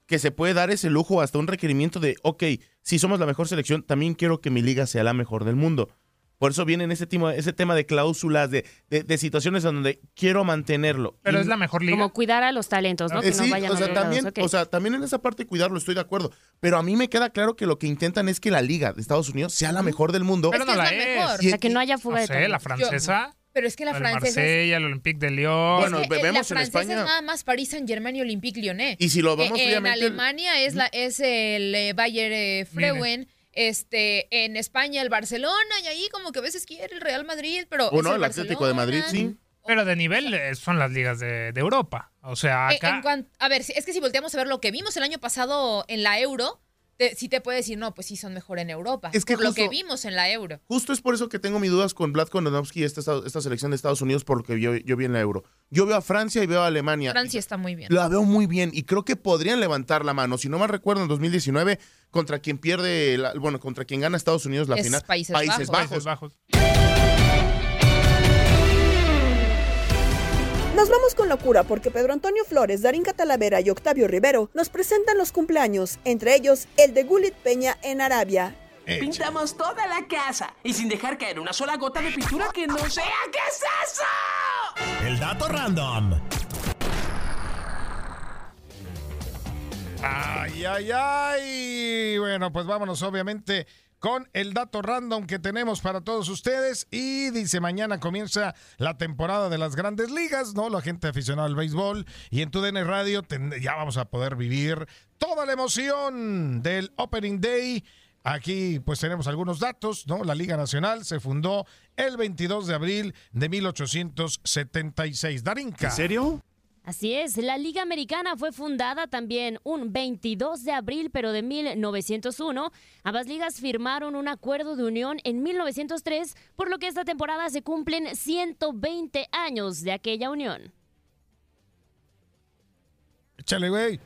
que se puede dar ese lujo hasta un requerimiento de, ok, si somos la mejor selección, también quiero que mi liga sea la mejor del mundo Por eso viene ese tema, ese tema de cláusulas, de, de, de situaciones en donde quiero mantenerlo. Pero Y- es la mejor liga. Como cuidar a los talentos, ¿no? eh, que no sí, vayan o sea, a también, lados, ok. o sea, también en esa parte cuidarlo, estoy de acuerdo. Pero a mí me queda claro que lo que intentan es que la liga de Estados Unidos sea la mejor del mundo. Pero no la es. O sea, que no haya fuga No de sé, la francesa. Pero es que la el francesa es- Marsella, el Olympique de Lyon. Bueno, Es que, eh, la vemos en España- es nada más París Saint Germain y Olympique Lyonnais. Y si lo vemos Eh, en fríamente, el- Alemania es la es el eh, Bayer eh, Freuen. Este, en España el Barcelona y ahí como que a veces quiere el Real Madrid, pero O es no, el, el Atlético de Madrid, sí. Pero de nivel eh, son las ligas de, de Europa. O sea, Eh, acá. en a ver, si- es que si volteamos a ver lo que vimos el año pasado en la Euro, te- sí te puede decir, no, pues sí son mejor en Europa. Es que por lo que vimos en la Euro. Justo es por eso que tengo mis dudas con Vlad Kondonovsky y esta, esta selección de Estados Unidos por lo que yo, yo vi en la Euro. Yo veo a Francia y veo a Alemania. Francia está muy bien. La veo muy bien y creo que podrían levantar la mano. Si no mal recuerdo, en 2019, contra quien pierde, la- bueno, contra quien gana Estados Unidos la Es final. Países Bajos. Países Bajos. Nos vamos con locura porque Pedro Antonio Flores, Darín Catalavera y Octavio Rivero nos presentan los cumpleaños, entre ellos el de Gulit Peña en Arabia. Pintamos toda la casa y sin dejar caer una sola gota de pintura que no sea. ¿Qué es eso? El dato random. Ay, ay, ay. Bueno, pues vámonos obviamente con el dato random que tenemos para todos ustedes. Y dice, mañana comienza la temporada de las grandes ligas, ¿no? La gente aficionada al béisbol. Y en tu DN Radio ya vamos a poder vivir toda la emoción del Opening Day. Aquí pues tenemos algunos datos, ¿no? La Liga Nacional se fundó el 22 de abril de 1876. Darinka. ¿En serio? Así es, la Liga Americana fue fundada también un 22 de abril, pero de 1901. Ambas ligas firmaron un acuerdo de unión en 1903, por lo que esta temporada se cumplen 120 años de aquella unión. Échale, güey.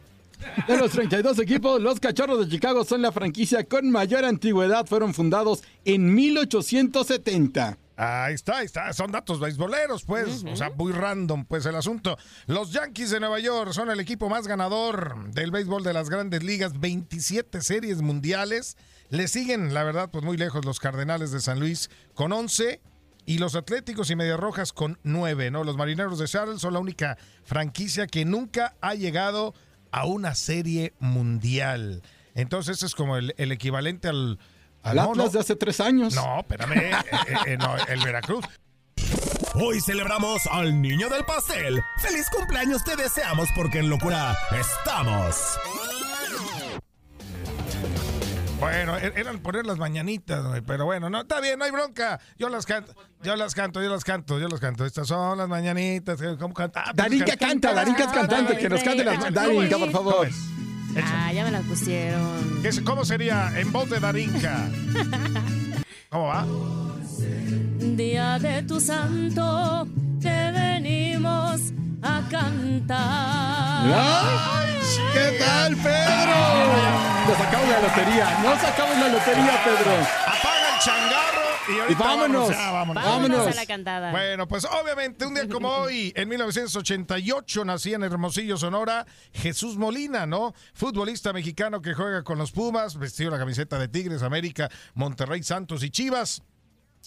De los 32 equipos, los Cachorros de Chicago son la franquicia con mayor antigüedad. Fueron fundados en 1870. Ahí está, ahí está. Son datos beisboleros, pues. O sea, muy random, pues, el asunto. Los Yankees de Nueva York son el equipo más ganador del béisbol de las grandes ligas. 27 series mundiales. Le siguen, la verdad, pues muy lejos los Cardenales de San Luis con 11. Y los Atléticos y Medias Rojas con 9, ¿no? Los Marineros de Seattle son la única franquicia que nunca ha llegado a una serie mundial. Entonces, es como el, el equivalente al... al- Atlas de hace tres años. No, espérame. eh, eh, eh, no, el Veracruz. Hoy celebramos al niño del pastel. ¡Feliz cumpleaños te deseamos porque en locura estamos! Bueno, er- eran poner las mañanitas, pero bueno, no, está bien, no hay bronca. Yo las canto, yo las canto, yo las canto, yo las canto. Estas son las mañanitas. eh, ¿Cómo canta? Ah, pues, Darinka canta, Darinka es cantante, que nos cante las Darinka, por favor. Ah, ya me la pusieron. ¿Qué es- ¿Cómo sería en voz de Darinka? ¿Cómo va? Día de tu santo, te venimos a cantar. ¡Ay! ¿Qué tal, Pedro? Nos sacamos la lotería, nos sacamos la lotería, Pedro. Y vámonos, ya, vámonos. Vámonos a la cantada. Bueno, pues obviamente un día como hoy, en 1988, nacía en Hermosillo, Sonora, Jesús Molina, ¿no? Futbolista mexicano que juega con los Pumas, vestido la camiseta de Tigres, América, Monterrey, Santos y Chivas.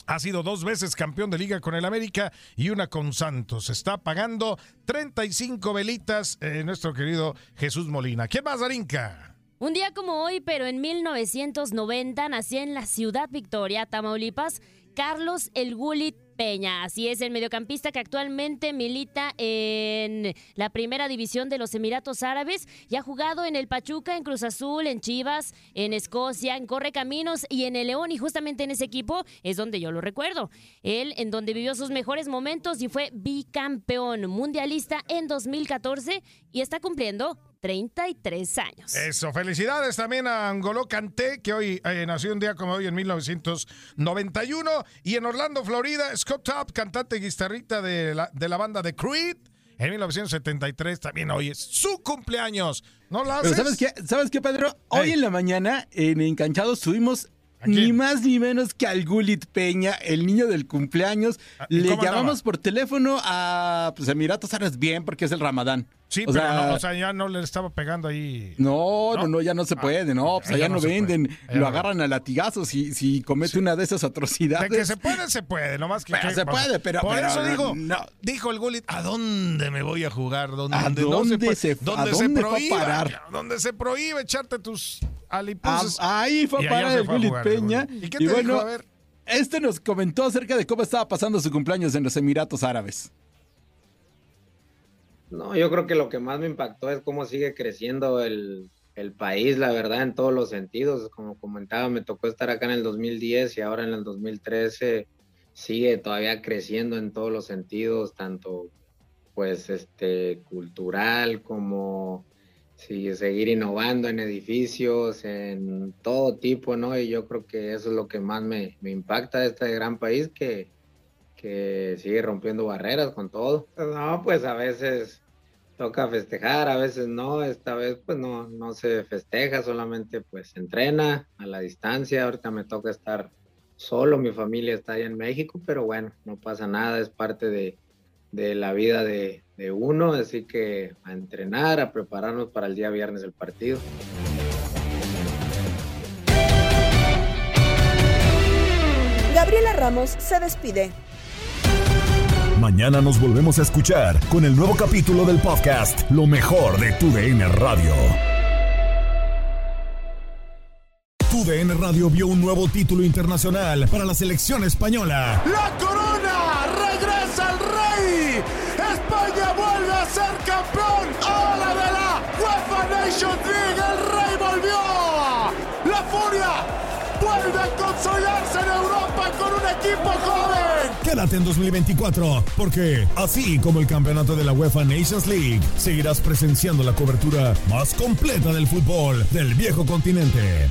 Ha sido dos veces campeón de liga con el América y una con Santos. Está pagando 35 velitas eh, nuestro querido Jesús Molina. ¿Quién más, Darinka? Un día como hoy, pero en 1990, nació en la ciudad Victoria, Tamaulipas, Carlos El Gulit Peña. Así es, el mediocampista que actualmente milita en la primera división de los Emiratos Árabes y ha jugado en el Pachuca, en Cruz Azul, en Chivas, en Escocia, en Correcaminos y en el León. Y justamente en ese equipo es donde yo lo recuerdo. Él, en donde vivió sus mejores momentos y fue bicampeón mundialista en 2014 y está cumpliendo 33 años. Eso, felicidades también a Angolo Canté, que hoy eh, nació un día como hoy en 1991. Y en Orlando, Florida, Scott Tapp, cantante y guitarrista de la, de la banda de Creed. En 1973 también hoy es su cumpleaños. ¿No la Pero haces? ¿sabes qué, ¿sabes qué, Pedro? Hoy en la mañana, en Encanchados, subimos ni más ni menos que al Gulit Peña, el niño del cumpleaños. Ah, ¿y Le llamamos por teléfono a pues, Emiratos Árabes bien porque es el Ramadán. Sí, O pero sea, no, o sea, ya no le estaba pegando ahí. No, no, no, ya no se puede, no, pues ya allá no se puede. venden, lo agarran a latigazos si, si comete una de esas De atrocidades. que se puede, se puede, nomás que... Pero que- se puede, pero- Por pero eso no, dijo, no. dijo el Gullit, ¿a dónde me voy a jugar? ¿Dónde, ¿A no dónde puede- se- a se dónde a prohíba, parar? Donde se prohíbe echarte tus Ah, ahí fue Y a allá parar el el Peña. ¿Y qué te dijo? bueno, A ver. este nos comentó acerca de cómo estaba pasando su cumpleaños en los Emiratos Árabes. No, yo creo que lo que más me impactó es cómo sigue creciendo el, el país, la verdad, en todos los sentidos. Como comentaba, me tocó estar acá en el 2010 y ahora en el 2013 sigue todavía creciendo en todos los sentidos, tanto pues este cultural como sí, seguir innovando en edificios, en todo tipo, ¿no? Y yo creo que eso es lo que más me, me impacta de este gran país que, que sigue rompiendo barreras con todo. No, pues a veces toca festejar, a veces no, esta vez pues no, no se festeja, solamente pues se entrena a la distancia, ahorita me toca estar solo, mi familia está allá en México, pero bueno, no pasa nada, es parte de, de la vida de, de uno, así que a entrenar, a prepararnos para el día viernes del partido. Gabriela Ramos se despide. Mañana nos volvemos a escuchar con el nuevo capítulo del podcast Lo mejor de tu DN Radio. Tu DN Radio vio un nuevo título internacional para la selección española. ¡La corona! Vuelve a ser campeón! ¡Ahora de la UEFA Nations League! ¡El rey volvió! ¡La furia! ¡Vuelve a consolidarse en Europa con un equipo joven! Quédate en 2024, porque así como el campeonato de la UEFA Nations League, seguirás presenciando la cobertura más completa del fútbol del viejo continente.